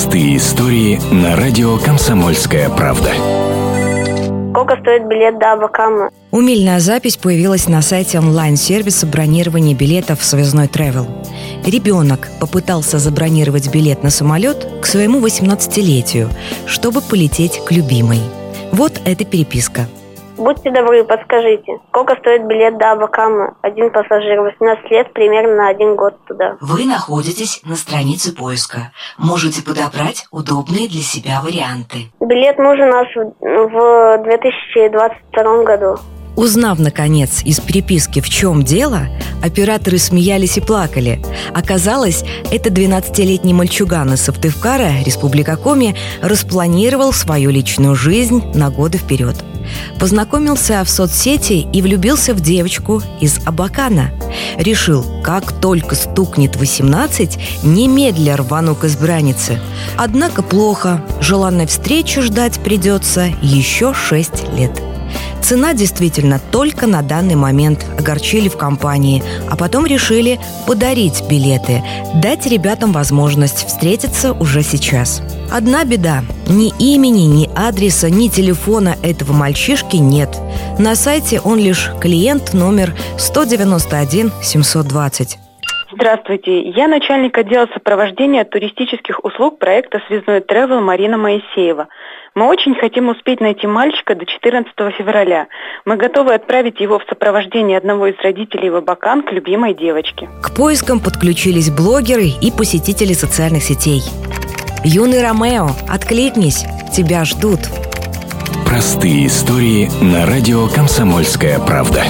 Простые истории на радио «Комсомольская правда». Сколько стоит билет до Абакама? Умильная запись появилась на сайте онлайн-сервиса бронирования билетов «Связной Travel». Ребенок попытался забронировать билет на самолет к своему 18-летию, чтобы полететь к любимой. Вот эта переписка – Будьте добры, подскажите, сколько стоит билет до Абакама? Один пассажир, 18 лет, примерно на один год туда. Вы находитесь на странице поиска. Можете подобрать удобные для себя варианты. Билет нужен нас в 2022 году. Узнав, наконец, из переписки, в чем дело, операторы смеялись и плакали. Оказалось, это 12-летний мальчуган из Сыктывкара, Республика Коми, распланировал свою личную жизнь на годы вперед – Познакомился в соцсети и влюбился в девочку из Абакана. Решил, как только стукнет 18, немедля рвану к избраннице. Однако плохо. Желанной встречи ждать придется еще 6 лет. Цена действительно только на данный момент огорчили в компании, а потом решили подарить билеты, дать ребятам возможность встретиться уже сейчас. Одна беда – ни имени, ни адреса, ни телефона этого мальчишки нет. На сайте он лишь клиент номер 191 720. Здравствуйте, я начальник отдела сопровождения туристических услуг проекта «Связной Travel Марина Моисеева. Мы очень хотим успеть найти мальчика до 14 февраля. Мы готовы отправить его в сопровождение одного из родителей в Абакан к любимой девочке. К поискам подключились блогеры и посетители социальных сетей. Юный Ромео, откликнись, тебя ждут. Простые истории на радио «Комсомольская правда».